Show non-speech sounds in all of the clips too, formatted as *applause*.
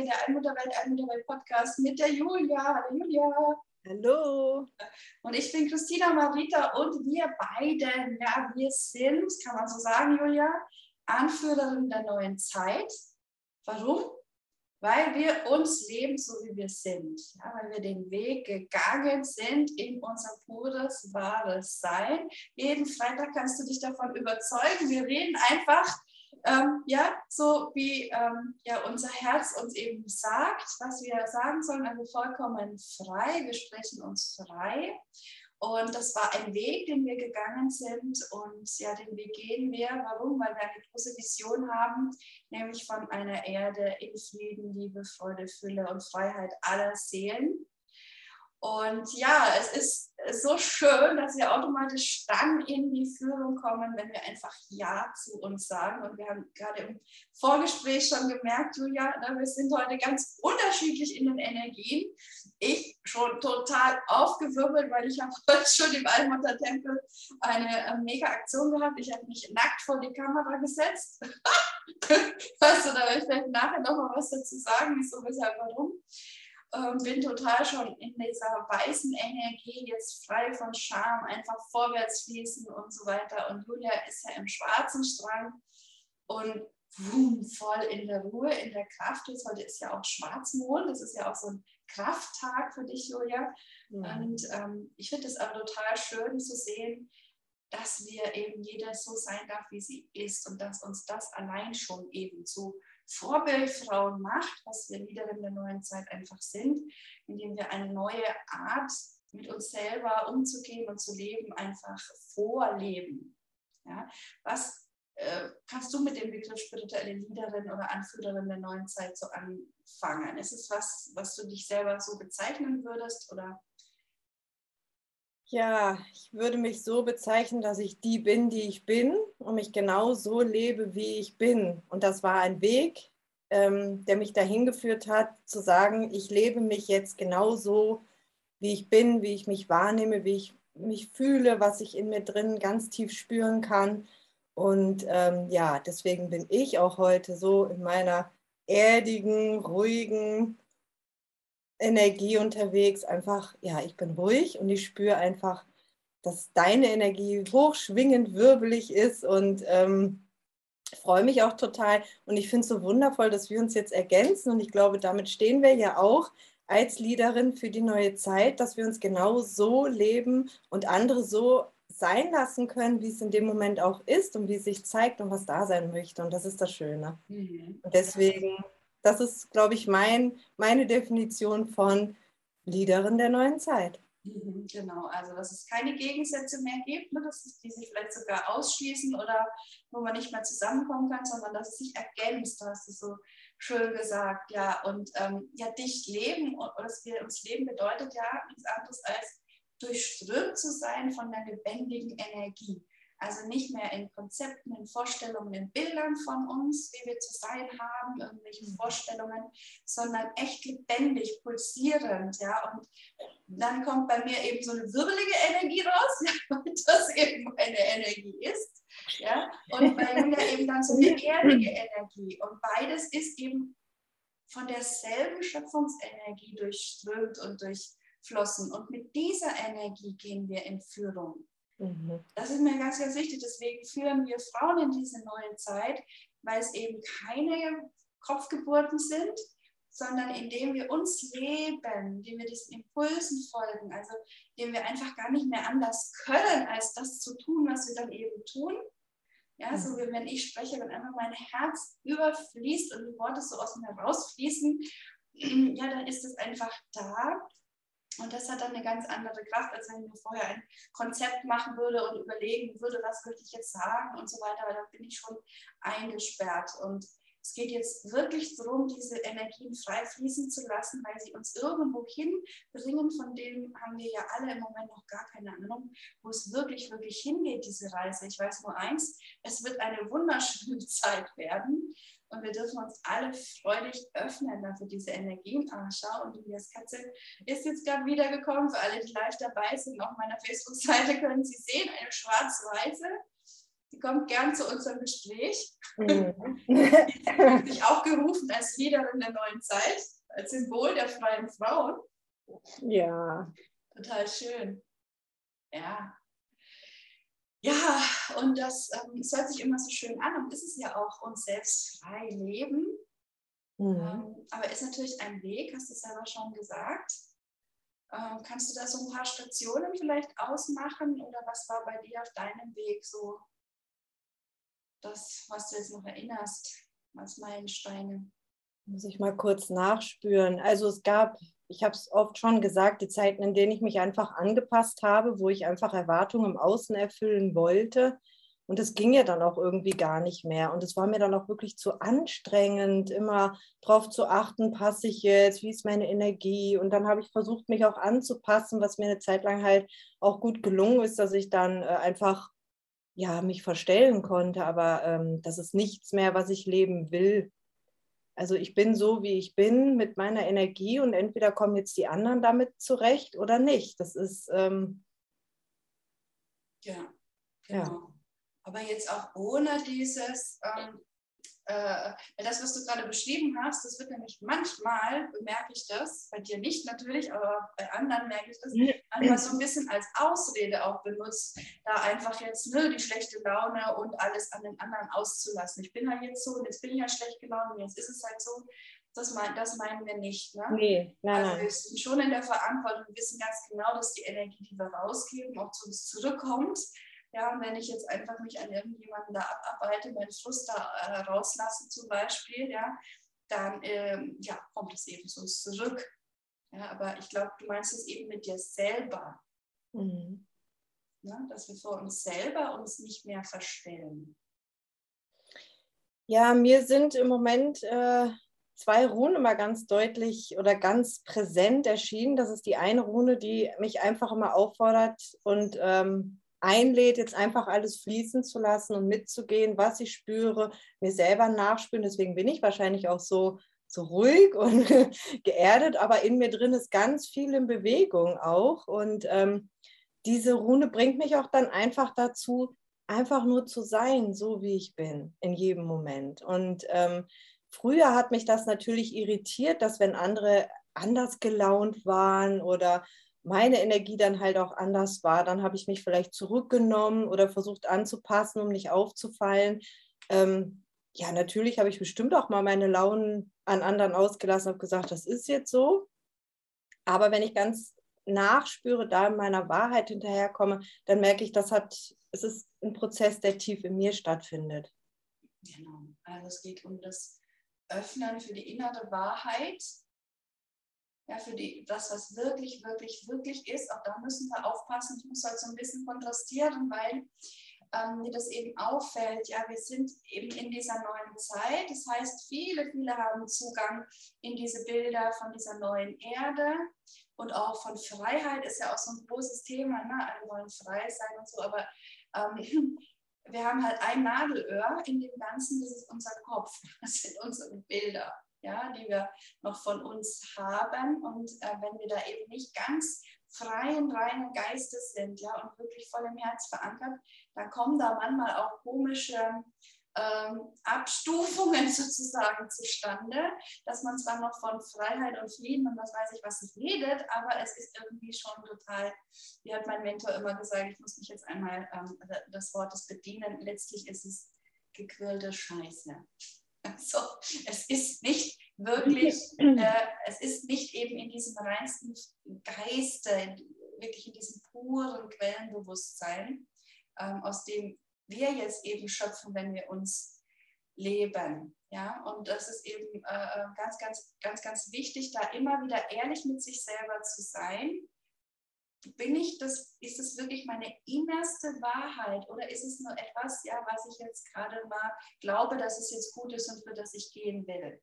Folge der Allmutterwelt, Allmutterwelt Podcast mit der Julia. Hallo Julia. Hallo. Und ich bin Christina Marita und wir beiden, ja, wir sind, kann man so sagen, Julia, Anführerin der neuen Zeit. Warum? Weil wir uns leben, so wie wir sind. Ja, weil wir den Weg gegangen sind in unser pures, wahres Sein. Jeden Freitag kannst du dich davon überzeugen. Wir reden einfach ähm, ja, so wie ähm, ja, unser Herz uns eben sagt, was wir sagen sollen, also vollkommen frei. Wir sprechen uns frei. Und das war ein Weg, den wir gegangen sind und ja, den Weg gehen wir. Warum? Weil wir eine große Vision haben, nämlich von einer Erde in Frieden, Liebe, Freude, Fülle und Freiheit aller Seelen. Und ja, es ist so schön, dass wir automatisch dann in die Führung kommen, wenn wir einfach Ja zu uns sagen. Und wir haben gerade im Vorgespräch schon gemerkt, Julia, ne, wir sind heute ganz unterschiedlich in den Energien. Ich schon total aufgewirbelt, weil ich habe *laughs* heute schon im Almutter Tempel eine äh, mega Aktion gehabt. Ich habe mich nackt vor die Kamera gesetzt. *laughs* weißt du, da werde ich vielleicht nachher nochmal was dazu sagen, wieso, weshalb, warum ähm, bin total schon in dieser weißen Energie, jetzt frei von Scham, einfach vorwärts fließen und so weiter. Und Julia ist ja im schwarzen Strang und boom, voll in der Ruhe, in der Kraft. Jetzt heute ist ja auch Schwarzmond, das ist ja auch so ein Krafttag für dich, Julia. Mhm. Und ähm, ich finde es aber total schön zu sehen, dass wir eben jeder so sein darf, wie sie ist und dass uns das allein schon eben zu Vorbildfrauen macht, was wir Liederin der neuen Zeit einfach sind, indem wir eine neue Art mit uns selber umzugehen und zu leben einfach vorleben. Ja? Was äh, kannst du mit dem Begriff spirituelle Liederin oder Anführerin der neuen Zeit so anfangen? Ist es was, was du dich selber so bezeichnen würdest oder? Ja, ich würde mich so bezeichnen, dass ich die bin, die ich bin und mich genau so lebe, wie ich bin. Und das war ein Weg, ähm, der mich dahin geführt hat, zu sagen, ich lebe mich jetzt genau so, wie ich bin, wie ich mich wahrnehme, wie ich mich fühle, was ich in mir drin ganz tief spüren kann. Und ähm, ja, deswegen bin ich auch heute so in meiner erdigen, ruhigen, Energie unterwegs. Einfach, ja, ich bin ruhig und ich spüre einfach, dass deine Energie hochschwingend, wirbelig ist und ähm, freue mich auch total. Und ich finde es so wundervoll, dass wir uns jetzt ergänzen. Und ich glaube, damit stehen wir ja auch als Leaderin für die neue Zeit, dass wir uns genau so leben und andere so sein lassen können, wie es in dem Moment auch ist und wie es sich zeigt und was da sein möchte. Und das ist das Schöne. Mhm. Und deswegen das ist, glaube ich, mein, meine Definition von Leaderin der neuen Zeit. Mhm, genau, also dass es keine Gegensätze mehr gibt, ne, dass die sich vielleicht sogar ausschließen oder wo man nicht mehr zusammenkommen kann, sondern dass es sich ergänzt, du hast es so schön gesagt, ja. Und ähm, ja, dicht leben oder dass wir uns leben bedeutet ja nichts anderes als durchströmt zu sein von der lebendigen Energie. Also nicht mehr in Konzepten, in Vorstellungen, in Bildern von uns, wie wir zu sein haben, irgendwelche mhm. Vorstellungen, sondern echt lebendig, pulsierend, ja. Und dann kommt bei mir eben so eine wirbelige Energie raus, *laughs* ja, das eben eine Energie ist, ja. Und bei Julia eben dann so eine erdige Energie. Und beides ist eben von derselben Schöpfungsenergie durchströmt und durchflossen. Und mit dieser Energie gehen wir in Führung. Mhm. Das ist mir ganz, ganz wichtig. Deswegen führen wir Frauen in diese neue Zeit, weil es eben keine Kopfgeburten sind, sondern indem wir uns leben, indem wir diesen Impulsen folgen, also indem wir einfach gar nicht mehr anders können, als das zu tun, was wir dann eben tun. Ja, so mhm. wie wenn ich spreche, wenn einfach mein Herz überfließt und die Worte so aus mir rausfließen, *clears throat* ja, dann ist es einfach da Und das hat dann eine ganz andere Kraft, als wenn ich mir vorher ein Konzept machen würde und überlegen würde, was würde ich jetzt sagen und so weiter. Aber da bin ich schon eingesperrt. Und es geht jetzt wirklich darum, diese Energien frei fließen zu lassen, weil sie uns irgendwo hinbringen, von dem haben wir ja alle im Moment noch gar keine Ahnung, wo es wirklich, wirklich hingeht, diese Reise. Ich weiß nur eins, es wird eine wunderschöne *laughs* Zeit werden. Und wir dürfen uns alle freudig öffnen für diese Energien. Ah, schau, und Elias Katze ist jetzt gerade wiedergekommen. Für alle, die live dabei sind, auf meiner Facebook-Seite können Sie sehen, eine schwarz-weiße. Die kommt gern zu unserem Gespräch. Mhm. *laughs* Sich auch gerufen als Liederin der neuen Zeit, als Symbol der freien Frauen. Ja. Total schön. Ja, ja, und das, ähm, das hört sich immer so schön an und ist es ja auch uns selbst frei leben. Mhm. Ähm, aber ist natürlich ein Weg, hast du selber schon gesagt. Ähm, kannst du da so ein paar Stationen vielleicht ausmachen oder was war bei dir auf deinem Weg so das, was du jetzt noch erinnerst als Meilensteine? Muss ich mal kurz nachspüren. Also es gab ich habe es oft schon gesagt, die Zeiten, in denen ich mich einfach angepasst habe, wo ich einfach Erwartungen im Außen erfüllen wollte. Und es ging ja dann auch irgendwie gar nicht mehr. Und es war mir dann auch wirklich zu anstrengend, immer darauf zu achten, passe ich jetzt, wie ist meine Energie. Und dann habe ich versucht, mich auch anzupassen, was mir eine Zeit lang halt auch gut gelungen ist, dass ich dann äh, einfach ja, mich verstellen konnte. Aber ähm, das ist nichts mehr, was ich leben will. Also ich bin so, wie ich bin, mit meiner Energie und entweder kommen jetzt die anderen damit zurecht oder nicht. Das ist. Ähm, ja, genau. Ja. Aber jetzt auch ohne dieses, ähm, äh, das, was du gerade beschrieben hast, das wird nämlich manchmal, bemerke ich das, bei dir nicht natürlich, aber bei anderen merke ich das, manchmal so ein bisschen als Ausrede auch benutzt, da einfach jetzt ne, die schlechte Laune und alles an den anderen auszulassen. Ich bin halt jetzt so und jetzt bin ich ja schlecht gelaunt und jetzt ist es halt so. Das, mein, das meinen wir nicht. Ne? Nee, nein, also wir sind schon in der Verantwortung, wir wissen ganz genau, dass die Energie, die wir rausgeben, auch zu uns zurückkommt. Ja, und wenn ich jetzt einfach mich an irgendjemanden da abarbeite, meinen Frust da äh, rauslasse zum Beispiel, ja, dann ähm, ja, kommt es eben so zurück. Ja, aber ich glaube, du meinst es eben mit dir selber. Mhm. Ja, dass wir vor uns selber uns nicht mehr verstellen. Ja, mir sind im Moment äh, zwei Runen immer ganz deutlich oder ganz präsent erschienen. Das ist die eine Rune, die mich einfach immer auffordert und ähm, einlädt, jetzt einfach alles fließen zu lassen und mitzugehen, was ich spüre, mir selber nachspüren. Deswegen bin ich wahrscheinlich auch so, so ruhig und *laughs* geerdet, aber in mir drin ist ganz viel in Bewegung auch. Und ähm, diese Rune bringt mich auch dann einfach dazu, einfach nur zu sein, so wie ich bin, in jedem Moment. Und ähm, früher hat mich das natürlich irritiert, dass wenn andere anders gelaunt waren oder meine Energie dann halt auch anders war. Dann habe ich mich vielleicht zurückgenommen oder versucht anzupassen, um nicht aufzufallen. Ähm, ja, natürlich habe ich bestimmt auch mal meine Launen an anderen ausgelassen, habe gesagt, das ist jetzt so. Aber wenn ich ganz nachspüre, da in meiner Wahrheit hinterherkomme, dann merke ich, das hat, es ist ein Prozess, der tief in mir stattfindet. Genau. Also es geht um das Öffnen für die innere Wahrheit ja, für die, das, was wirklich, wirklich, wirklich ist. Auch da müssen wir aufpassen. Ich muss halt so ein bisschen kontrastieren, weil ähm, mir das eben auffällt. Ja, wir sind eben in dieser neuen Zeit. Das heißt, viele, viele haben Zugang in diese Bilder von dieser neuen Erde und auch von Freiheit ist ja auch so ein großes Thema. Ne? Alle wollen frei sein und so, aber ähm, *laughs* wir haben halt ein Nadelöhr in dem Ganzen, das ist unser Kopf, das sind unsere Bilder ja, die wir noch von uns haben. Und äh, wenn wir da eben nicht ganz freien, reinen Geistes sind, ja, und wirklich voll im Herz verankert, dann kommen da manchmal auch komische ähm, Abstufungen *laughs* sozusagen zustande, dass man zwar noch von Freiheit und Frieden und was weiß ich was redet, aber es ist irgendwie schon total, wie hat mein Mentor immer gesagt, ich muss mich jetzt einmal ähm, das Wort des bedienen, letztlich ist es gequirlte Scheiße. *laughs* Also es ist nicht wirklich, äh, es ist nicht eben in diesem reinsten Geiste, wirklich in diesem puren Quellenbewusstsein, ähm, aus dem wir jetzt eben schöpfen, wenn wir uns leben. Ja, und das ist eben äh, äh ganz, ganz, ganz, ganz wichtig, da immer wieder ehrlich mit sich selber zu sein bin ich das, ist es wirklich meine innerste Wahrheit oder ist es nur etwas, ja, was ich jetzt gerade mal glaube, dass es jetzt gut ist und für das ich gehen will?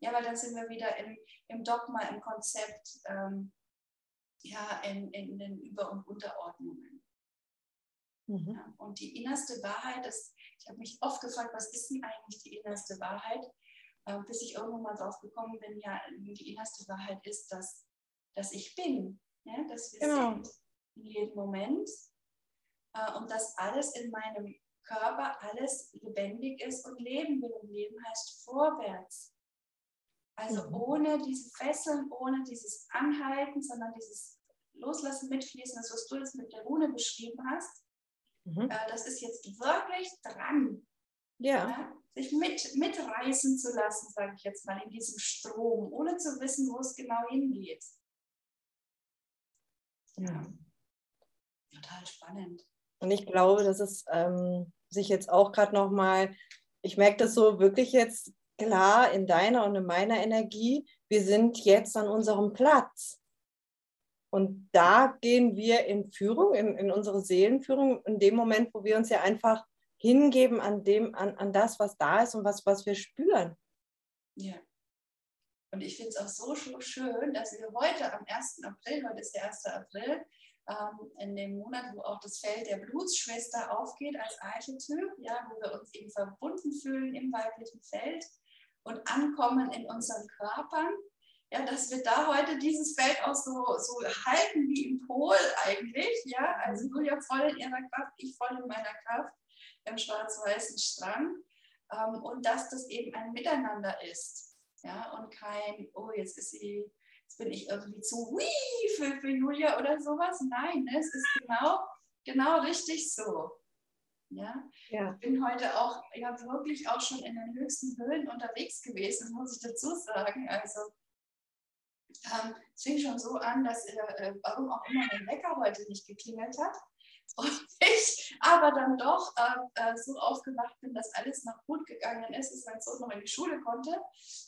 Ja, weil dann sind wir wieder im, im Dogma, im Konzept, ähm, ja, in, in, den Über- und Unterordnungen. Mhm. Ja, und die innerste Wahrheit, ist, ich habe mich oft gefragt, was ist denn eigentlich die innerste Wahrheit? Äh, bis ich irgendwann mal drauf gekommen bin, ja, die innerste Wahrheit ist, dass, dass ich bin, ja, dass wir genau. sind in jedem Moment äh, und dass alles in meinem Körper, alles lebendig ist und leben will. Und Leben heißt vorwärts. Also mhm. ohne diese Fesseln, ohne dieses Anhalten, sondern dieses Loslassen, Mitfließen, das, was du jetzt mit der Rune beschrieben hast, mhm. äh, das ist jetzt wirklich dran. Ja. ja. Sich mit, mitreißen zu lassen, sage ich jetzt mal, in diesem Strom, ohne zu wissen, wo es genau hingeht. Ja. Total spannend. Und ich glaube, dass es ähm, sich jetzt auch gerade nochmal, ich merke das so wirklich jetzt klar in deiner und in meiner Energie, wir sind jetzt an unserem Platz. Und da gehen wir in Führung, in, in unsere Seelenführung, in dem Moment, wo wir uns ja einfach hingeben an, dem, an, an das, was da ist und was, was wir spüren. Ja. Und ich finde es auch so schön, dass wir heute am 1. April, heute ist der 1. April, ähm, in dem Monat, wo auch das Feld der Blutsschwester aufgeht als Archetyp, ja, wo wir uns eben verbunden fühlen im weiblichen Feld und ankommen in unseren Körpern, ja, dass wir da heute dieses Feld auch so, so halten wie im Pol eigentlich, ja, also Julia voll in ihrer Kraft, ich voll in meiner Kraft im schwarz-weißen Strang ähm, und dass das eben ein Miteinander ist, ja, und kein, oh, jetzt ist sie, jetzt bin ich irgendwie zu wii für, für Julia oder sowas, nein, ne, es ist genau, genau richtig so. Ja? ja? Ich bin heute auch ja, wirklich auch schon in den höchsten Höhen unterwegs gewesen, muss ich dazu sagen. Also ähm, es fing schon so an, dass äh, äh warum auch immer mein Wecker heute nicht geklingelt hat. Und *laughs* ich aber dann doch äh, äh, so aufgewacht bin, dass alles noch gut gegangen ist, dass mein Sohn noch in die Schule konnte.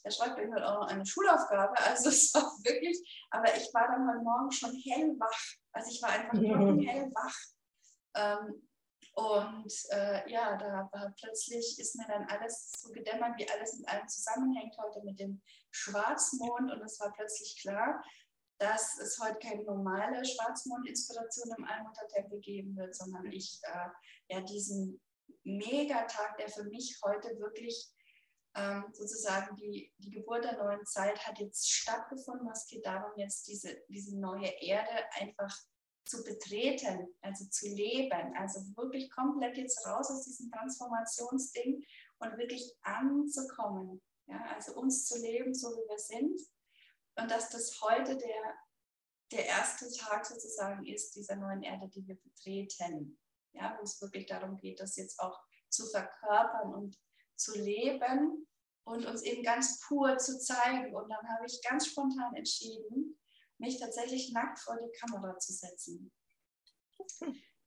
Er schreibt mir halt auch noch eine Schulaufgabe, *laughs* also es war wirklich, aber ich war dann heute Morgen schon hellwach. Also ich war einfach mhm. hellwach. Ähm, und äh, ja, da war plötzlich ist mir dann alles so gedämmert, wie alles mit allem zusammenhängt heute mit dem Schwarzmond. Und es war plötzlich klar, dass es heute keine normale Schwarzmond-Inspiration im Allmuttertempel geben wird, sondern ich äh, ja diesen Megatag, der für mich heute wirklich ähm, sozusagen die, die Geburt der neuen Zeit hat jetzt stattgefunden. Es geht darum, jetzt diese, diese neue Erde einfach zu betreten, also zu leben, also wirklich komplett jetzt raus aus diesem Transformationsding und wirklich anzukommen, ja, also uns zu leben, so wie wir sind und dass das heute der, der erste Tag sozusagen ist dieser neuen Erde, die wir betreten, ja, wo es wirklich darum geht, das jetzt auch zu verkörpern und zu leben und uns eben ganz pur zu zeigen. Und dann habe ich ganz spontan entschieden, mich tatsächlich nackt vor die Kamera zu setzen.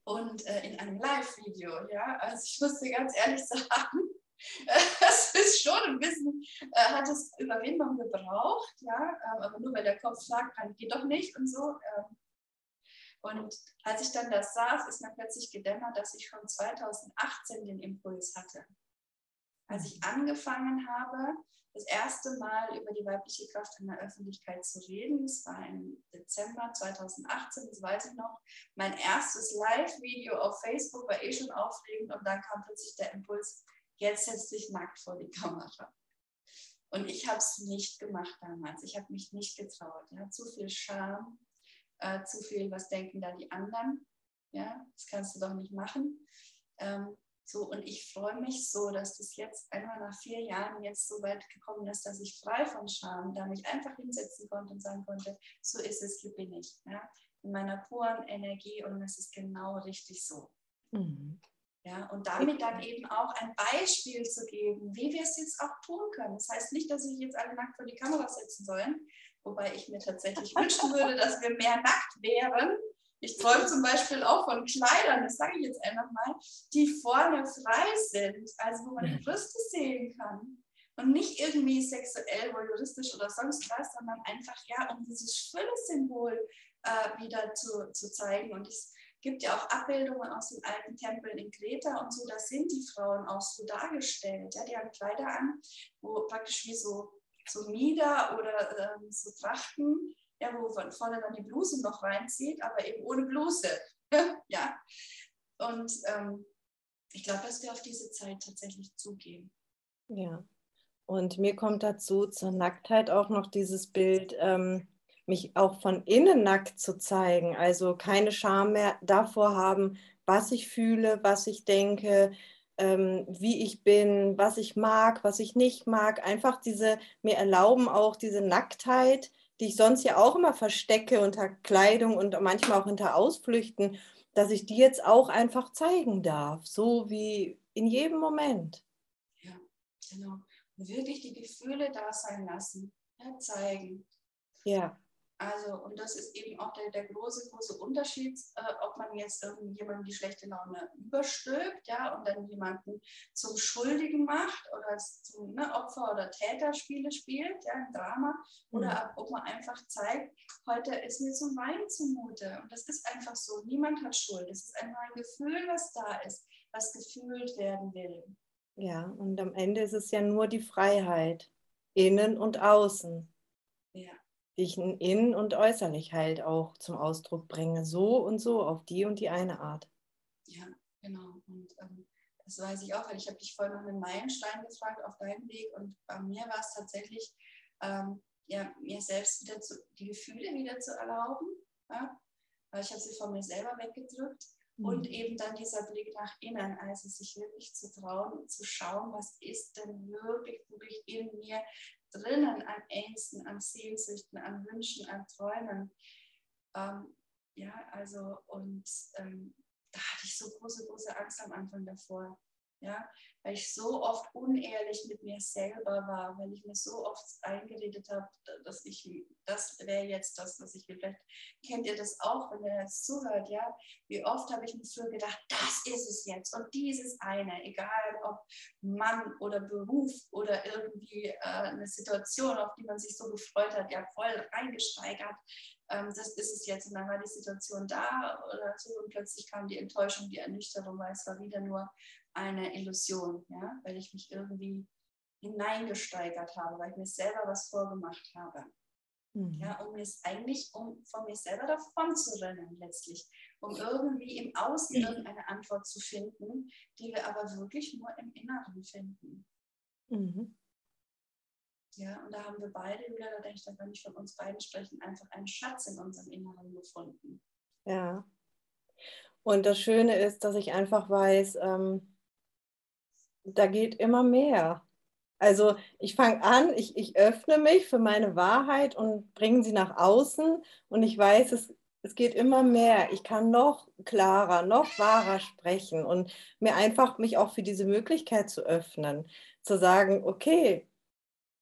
Und äh, in einem Live-Video, ja. Also ich muss dir ganz ehrlich *laughs* sagen, *laughs* es ist schon ein bisschen, äh, hat es Überwindung gebraucht, ja, ähm, aber nur weil der Kopf sagt, kann, geht doch nicht und so. Ähm. Und als ich dann das saß, ist mir plötzlich gedämmert, dass ich schon 2018 den Impuls hatte. Als ich angefangen habe, das erste Mal über die weibliche Kraft in der Öffentlichkeit zu reden. Das war im Dezember 2018, das weiß ich noch. Mein erstes Live-Video auf Facebook war eh schon aufregend und dann kam plötzlich der Impuls, jetzt setz dich nackt vor die Kamera. Und ich habe es nicht gemacht damals. Ich habe mich nicht getraut. Ja. Zu viel Scham, äh, zu viel, was denken da die anderen. Ja, das kannst du doch nicht machen. Ähm, so, und ich freue mich so, dass das jetzt einmal nach vier Jahren jetzt so weit gekommen ist, dass ich frei von Scham da mich einfach hinsetzen konnte und sagen konnte, so ist es, hier bin ich. Ja? In meiner puren Energie und es ist genau richtig so. Mhm. Ja, und damit dann eben auch ein Beispiel zu geben, wie wir es jetzt auch tun können. Das heißt nicht, dass sich jetzt alle nackt vor die Kamera setzen sollen, wobei ich mir tatsächlich *laughs* wünschen würde, dass wir mehr nackt wären, ich träume zum Beispiel auch von Kleidern, das sage ich jetzt einfach mal, die vorne frei sind, also wo man die Brüste sehen kann. Und nicht irgendwie sexuell, voyeuristisch oder sonst was, sondern einfach, ja, um dieses Fülle-Symbol äh, wieder zu, zu zeigen. Und es gibt ja auch Abbildungen aus den alten Tempeln in Kreta und so, da sind die Frauen auch so dargestellt. Ja? Die haben Kleider an, wo praktisch wie so, so Mieder oder ähm, so Trachten, ja, wo von vorne dann die Bluse noch reinzieht, aber eben ohne Bluse. *laughs* ja. Und ähm, ich glaube, dass wir auf diese Zeit tatsächlich zugehen. Ja. Und mir kommt dazu zur Nacktheit auch noch dieses Bild, ähm, mich auch von innen nackt zu zeigen. Also keine Scham mehr davor haben, was ich fühle, was ich denke, ähm, wie ich bin, was ich mag, was ich nicht mag. Einfach diese, mir erlauben auch diese Nacktheit, die ich sonst ja auch immer verstecke unter Kleidung und manchmal auch hinter Ausflüchten, dass ich die jetzt auch einfach zeigen darf, so wie in jedem Moment. Ja, genau wirklich die Gefühle da sein lassen, ja, zeigen. Ja. Also, und das ist eben auch der, der große, große Unterschied, äh, ob man jetzt irgendjemandem die schlechte Laune überstülpt, ja, und dann jemanden zum Schuldigen macht oder zum ne, Opfer- oder Täterspiele spielt, ja, ein Drama, oder mhm. ob man einfach zeigt, heute ist mir zum Wein zumute. Und das ist einfach so. Niemand hat Schuld. Es ist einfach ein Gefühl, was da ist, was gefühlt werden will. Ja, und am Ende ist es ja nur die Freiheit, innen und außen. Die ich innen und äußerlich halt auch zum Ausdruck bringe, so und so, auf die und die eine Art. Ja, genau. Und ähm, das weiß ich auch, weil ich habe dich vorhin nach einem Meilenstein gefragt auf deinem Weg und bei mir war es tatsächlich, ähm, ja, mir selbst wieder zu, die Gefühle wieder zu erlauben, ja? weil ich habe sie von mir selber weggedrückt und mhm. eben dann dieser Blick nach innen, also sich wirklich zu trauen, zu schauen, was ist denn wirklich, wirklich in mir drinnen an Ängsten, an Sehnsüchten, an Wünschen, an Träumen. Ähm, ja, also und ähm, da hatte ich so große, große Angst am Anfang davor. Ja, weil ich so oft unehrlich mit mir selber war, weil ich mir so oft eingeredet habe, dass ich, das wäre jetzt das, was ich will. Vielleicht kennt ihr das auch, wenn ihr jetzt zuhört, ja. Wie oft habe ich mir früher gedacht, das ist es jetzt und dieses eine, egal ob Mann oder Beruf oder irgendwie äh, eine Situation, auf die man sich so gefreut hat, ja, voll reingesteigert. Ähm, das ist es jetzt und dann war die Situation da oder so und plötzlich kam die Enttäuschung, die Ernüchterung, weil es war wieder nur eine Illusion, ja, weil ich mich irgendwie hineingesteigert habe, weil ich mir selber was vorgemacht habe. Mhm. Ja, um es eigentlich, um von mir selber davon zu rennen, letztlich, um irgendwie im Außen irgendeine Antwort zu finden, die wir aber wirklich nur im Inneren finden. Mhm. Ja, und da haben wir beide, Julia, da denke ich, da kann ich von uns beiden sprechen, einfach einen Schatz in unserem Inneren gefunden. Ja. Und das Schöne ist, dass ich einfach weiß, ähm, da geht immer mehr. Also ich fange an, ich, ich öffne mich für meine Wahrheit und bringe sie nach außen und ich weiß, es, es geht immer mehr. Ich kann noch klarer, noch wahrer sprechen und mir einfach mich auch für diese Möglichkeit zu öffnen, zu sagen, okay,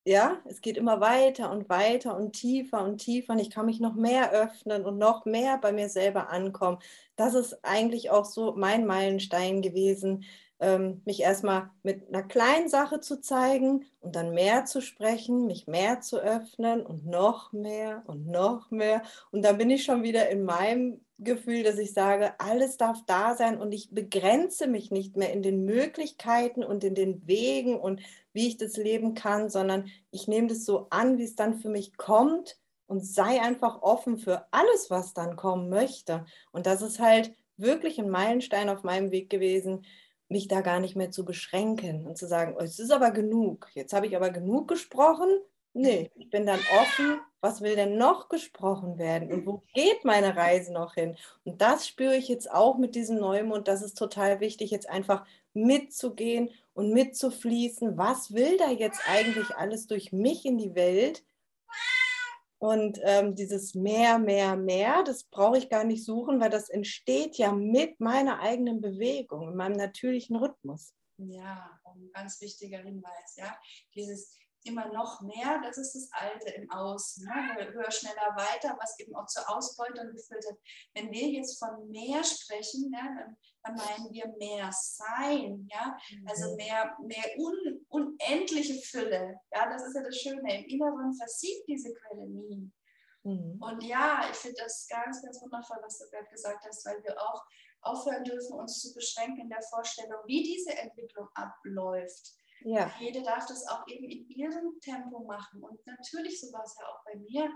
ja, es geht immer weiter und weiter und tiefer und tiefer und ich kann mich noch mehr öffnen und noch mehr bei mir selber ankommen. Das ist eigentlich auch so mein Meilenstein gewesen, ähm, mich erstmal mit einer kleinen Sache zu zeigen und dann mehr zu sprechen, mich mehr zu öffnen und noch mehr und noch mehr. Und dann bin ich schon wieder in meinem Gefühl, dass ich sage, alles darf da sein und ich begrenze mich nicht mehr in den Möglichkeiten und in den Wegen und wie ich das leben kann, sondern ich nehme das so an, wie es dann für mich kommt und sei einfach offen für alles, was dann kommen möchte. Und das ist halt wirklich ein Meilenstein auf meinem Weg gewesen, mich da gar nicht mehr zu beschränken und zu sagen, oh, es ist aber genug, jetzt habe ich aber genug gesprochen. Nee, ich bin dann offen, was will denn noch gesprochen werden und wo geht meine Reise noch hin? Und das spüre ich jetzt auch mit diesem Neumond. Das ist total wichtig, jetzt einfach mitzugehen und mitzufließen. Was will da jetzt eigentlich alles durch mich in die Welt? Und ähm, dieses mehr, mehr, mehr, das brauche ich gar nicht suchen, weil das entsteht ja mit meiner eigenen Bewegung, in meinem natürlichen Rhythmus. Ja, ein ganz wichtiger Hinweis, ja. Dieses immer noch mehr, das ist das Alte im Außen. Ne? Höher, schneller, weiter, was eben auch zur Ausbeutung geführt hat. Wenn wir jetzt von mehr sprechen, ja, dann, dann, meinen wir mehr Sein, ja? also mhm. mehr, mehr un, unendliche Fülle. Ja? Das ist ja das Schöne, im Inneren versiegt diese Quelle nie. Mhm. Und ja, ich finde das ganz, ganz wundervoll, was du gerade gesagt hast, weil wir auch aufhören dürfen, uns zu beschränken in der Vorstellung, wie diese Entwicklung abläuft. Ja. Jede darf das auch eben in ihrem Tempo machen. Und natürlich, so war es ja auch bei mir.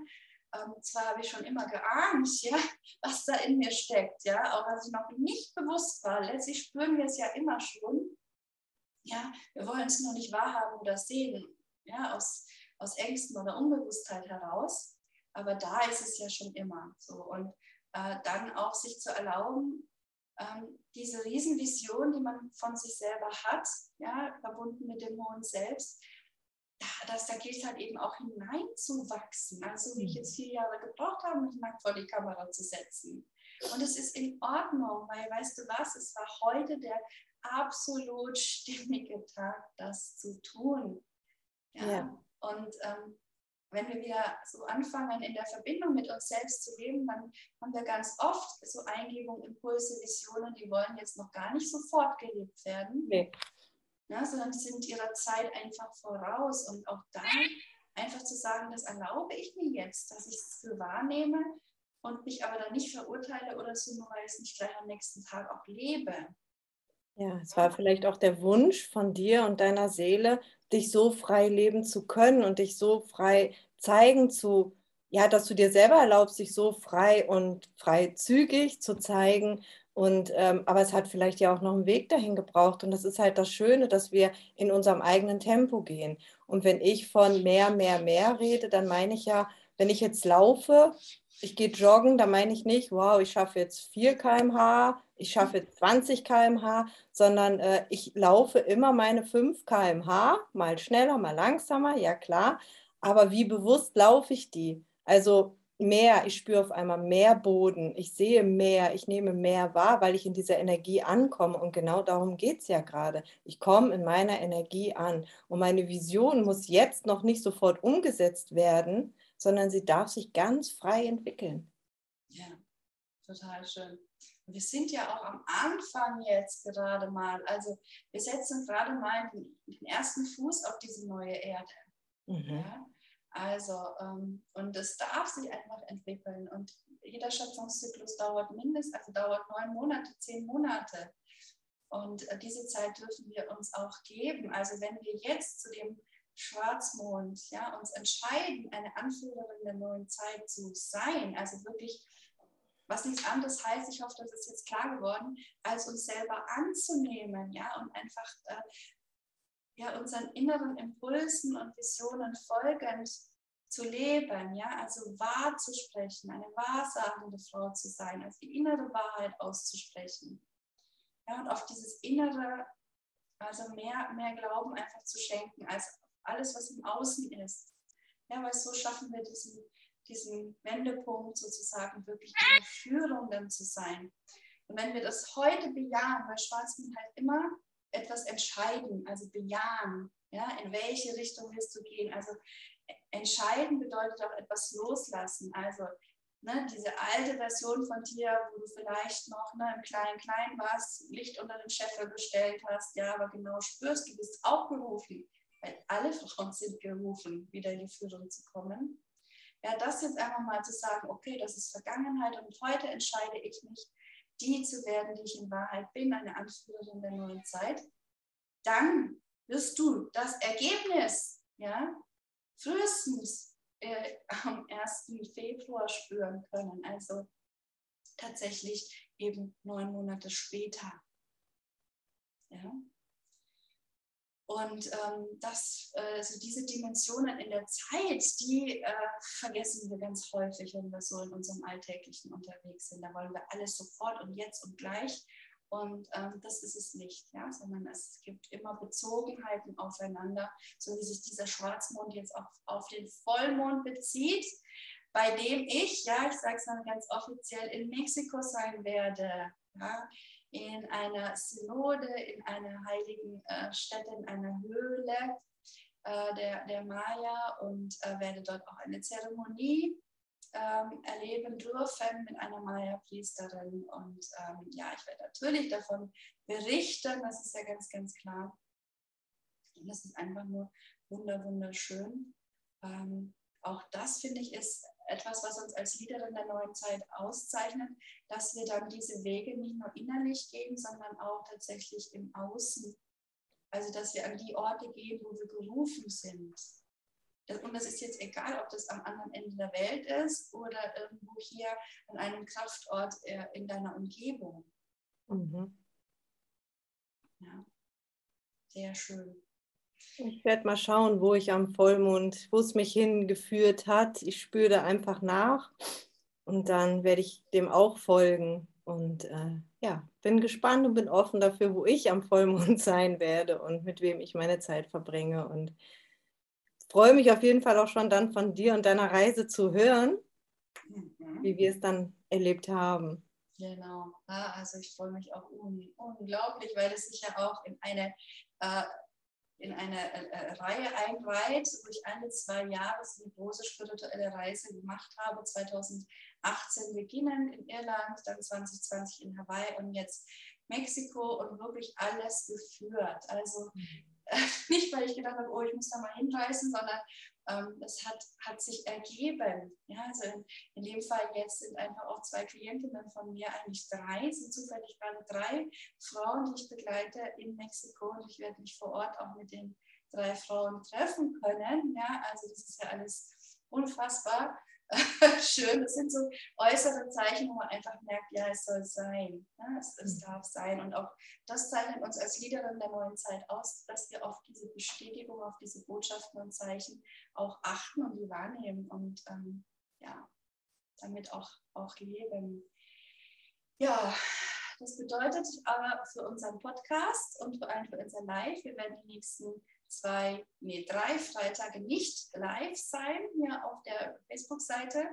Ähm, zwar habe ich schon immer geahnt, *laughs* ja, was da in mir steckt, ja, auch als ich noch nicht bewusst war. Letztlich spüren wir es ja immer schon. Ja, wir wollen es nur nicht wahrhaben oder sehen, ja, aus, aus Ängsten oder Unbewusstheit heraus. Aber da ist es ja schon immer so. Und äh, dann auch sich zu erlauben, ähm, diese Riesenvision, die man von sich selber hat, ja, verbunden mit dem hohen Selbst, dass da gilt halt eben auch hineinzuwachsen. Also wie ich jetzt vier Jahre gebraucht habe, mich nackt vor die Kamera zu setzen. Und es ist in Ordnung, weil weißt du was, es war heute der absolut stimmige Tag, das zu tun. Ja. ja. Und ähm, wenn wir wieder so anfangen, in der Verbindung mit uns selbst zu leben, dann haben wir ganz oft so Eingebungen, Impulse, Visionen, die wollen jetzt noch gar nicht sofort gelebt werden, nee. ja, sondern sind ihrer Zeit einfach voraus. Und auch da einfach zu sagen, das erlaube ich mir jetzt, dass ich es für wahrnehme und mich aber dann nicht verurteile oder so, nur weil ich es nicht gleich am nächsten Tag auch lebe. Ja, es war vielleicht auch der Wunsch von dir und deiner Seele, dich so frei leben zu können und dich so frei zeigen zu, ja, dass du dir selber erlaubst, dich so frei und freizügig zu zeigen. Und ähm, aber es hat vielleicht ja auch noch einen Weg dahin gebraucht. Und das ist halt das Schöne, dass wir in unserem eigenen Tempo gehen. Und wenn ich von mehr, mehr, mehr rede, dann meine ich ja, wenn ich jetzt laufe, ich gehe joggen, da meine ich nicht, wow, ich schaffe jetzt 4 km/h, ich schaffe jetzt 20 km/h, sondern äh, ich laufe immer meine 5 km/h, mal schneller, mal langsamer, ja klar, aber wie bewusst laufe ich die? Also mehr, ich spüre auf einmal mehr Boden, ich sehe mehr, ich nehme mehr wahr, weil ich in dieser Energie ankomme. Und genau darum geht es ja gerade. Ich komme in meiner Energie an. Und meine Vision muss jetzt noch nicht sofort umgesetzt werden, sondern sie darf sich ganz frei entwickeln. Ja, total schön. Wir sind ja auch am Anfang jetzt gerade mal, also wir setzen gerade mal den, den ersten Fuß auf diese neue Erde. Mhm. Ja? Also, ähm, und es darf sich einfach entwickeln. Und jeder Schöpfungszyklus dauert mindestens, also dauert neun Monate, zehn Monate. Und äh, diese Zeit dürfen wir uns auch geben. Also wenn wir jetzt zu dem Schwarzmond ja, uns entscheiden, eine Anführerin der neuen Zeit zu sein, also wirklich, was nichts anderes heißt, ich hoffe, das ist jetzt klar geworden, als uns selber anzunehmen, ja, und einfach äh, ja, unseren inneren Impulsen und Visionen folgend zu leben, ja, also wahr zu sprechen, eine wahrsagende Frau zu sein, also die innere Wahrheit auszusprechen. Ja, und auf dieses innere, also mehr, mehr Glauben einfach zu schenken, als alles, was im Außen ist. Ja, weil so schaffen wir diesen, diesen Wendepunkt sozusagen, wirklich Führung dann zu sein. Und wenn wir das heute bejahen, weil Schwarzmann halt immer etwas entscheiden, also bejahen, ja, in welche Richtung willst du gehen. Also entscheiden bedeutet auch etwas loslassen. Also ne, diese alte Version von dir, wo du vielleicht noch ne, im kleinen Klein warst, Licht unter den Scheffel gestellt hast, ja, aber genau spürst, du bist auch berufen, weil alle *laughs* Frauen sind gerufen, wieder in die Führung zu kommen. Ja, das jetzt einfach mal zu sagen, okay, das ist Vergangenheit und heute entscheide ich mich, die zu werden, die ich in Wahrheit bin, eine Anführerin der neuen Zeit, dann wirst du das Ergebnis, ja, frühestens äh, am 1. Februar spüren können. Also tatsächlich eben neun Monate später. Ja. Und ähm, das, äh, also diese Dimensionen in der Zeit, die äh, vergessen wir ganz häufig, wenn wir so in unserem Alltäglichen unterwegs sind. Da wollen wir alles sofort und jetzt und gleich. Und ähm, das ist es nicht, ja? sondern es gibt immer Bezogenheiten aufeinander, so wie sich dieser Schwarzmond jetzt auch auf den Vollmond bezieht, bei dem ich, ja, ich sage es dann ganz offiziell, in Mexiko sein werde. Ja? In einer Synode, in einer heiligen äh, Stätte, in einer Höhle, äh, der, der Maya und äh, werde dort auch eine Zeremonie ähm, erleben dürfen mit einer Maya-Priesterin. Und ähm, ja, ich werde natürlich davon berichten, das ist ja ganz, ganz klar. Und das ist einfach nur wunder, wunderschön. Ähm, auch das, finde ich, ist etwas, was uns als Leaderin der neuen Zeit auszeichnet, dass wir dann diese Wege nicht nur innerlich gehen, sondern auch tatsächlich im Außen. Also, dass wir an die Orte gehen, wo wir gerufen sind. Und das ist jetzt egal, ob das am anderen Ende der Welt ist oder irgendwo hier an einem Kraftort äh, in deiner Umgebung. Mhm. Ja, sehr schön. Ich werde mal schauen, wo ich am Vollmond, wo es mich hingeführt hat. Ich spüre da einfach nach und dann werde ich dem auch folgen. Und äh, ja, bin gespannt und bin offen dafür, wo ich am Vollmond *laughs* sein werde und mit wem ich meine Zeit verbringe. Und freue mich auf jeden Fall auch schon dann von dir und deiner Reise zu hören, mhm. wie wir es dann erlebt haben. Genau, also ich freue mich auch un unglaublich, weil es sich ja auch in eine äh, in eine äh, äh, Reihe einreiht, wo ich alle zwei Jahre eine große spirituelle Reise gemacht habe. 2018 beginnen in Irland, dann 2020 in Hawaii und jetzt Mexiko und wirklich alles geführt. Also äh, *laughs* nicht, weil ich gedacht habe, oh, ich muss da mal hinreisen, sondern ähm, es hat, hat sich ergeben. Ja, also in, in, dem Fall jetzt sind einfach auch zwei Klientinnen von mir, eigentlich drei, sind zufällig gerade drei Frauen, die ich begleite in Mexiko und ich werde mich vor Ort auch mit den drei Frauen treffen können. Ja, also das ist ja alles unfassbar. *laughs* schön. Das sind so äußere Zeichen, wo man einfach merkt, ja, es soll sein. Ja, es, es, mhm. darf sein. Und auch das zeichnet uns als Leaderin der neuen Zeit aus, dass wir auf diese Bestätigung, auf diese Botschaften und Zeichen auch achten und die wahrnehmen und ähm, ja, damit auch, auch leben. Ja, das bedeutet aber für unseren Podcast und vor allem für unser Live, wir werden die nächsten zwei, nee, drei Freitage nicht live sein hier auf der Facebook-Seite.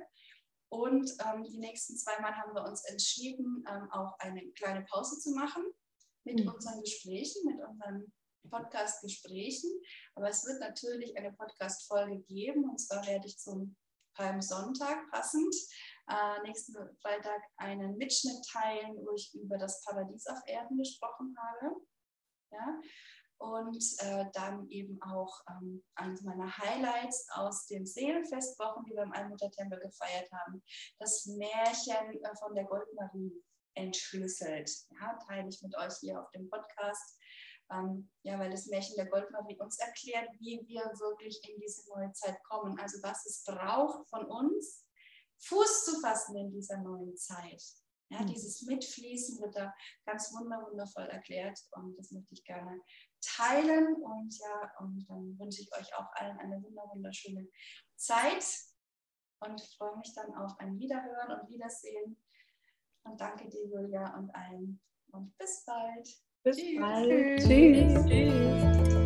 Und ähm, die nächsten zwei Mal haben wir uns entschieden, ähm, auch eine kleine Pause zu machen mit mhm. unseren Gesprächen, mit unseren Podcast-Gesprächen. Aber es wird natürlich eine Podcast-Folge geben. Und zwar werde ich zum Palmsonntag passend äh, nächsten Freitag einen Mitschnitt teilen, wo ich über das Paradies auf Erden gesprochen habe. Ja? Und äh, dann eben auch ähm, eines meiner Highlights aus den Seelenfestwochen, die wir im Allmuttertempel gefeiert haben, das Märchen äh, von der Goldmarie entschlüsselt. Ja, teile ich mit euch hier auf dem Podcast. Ähm, ja, weil das Märchen der Goldmarie uns erklärt, wie wir wirklich in diese neue Zeit kommen. Also was es braucht von uns, Fuß zu fassen in dieser neuen Zeit. Ja, mhm. Dieses Mitfließen wird da ganz wundervoll erklärt und das möchte ich gerne teilen. Und ja, und dann wünsche ich euch auch allen eine wunderschöne Zeit und freue mich dann auf ein Wiederhören und Wiedersehen. Und danke dir, Julia, und allen. Und bis bald. Bis Tschüss. bald. Tschüss. Tschüss.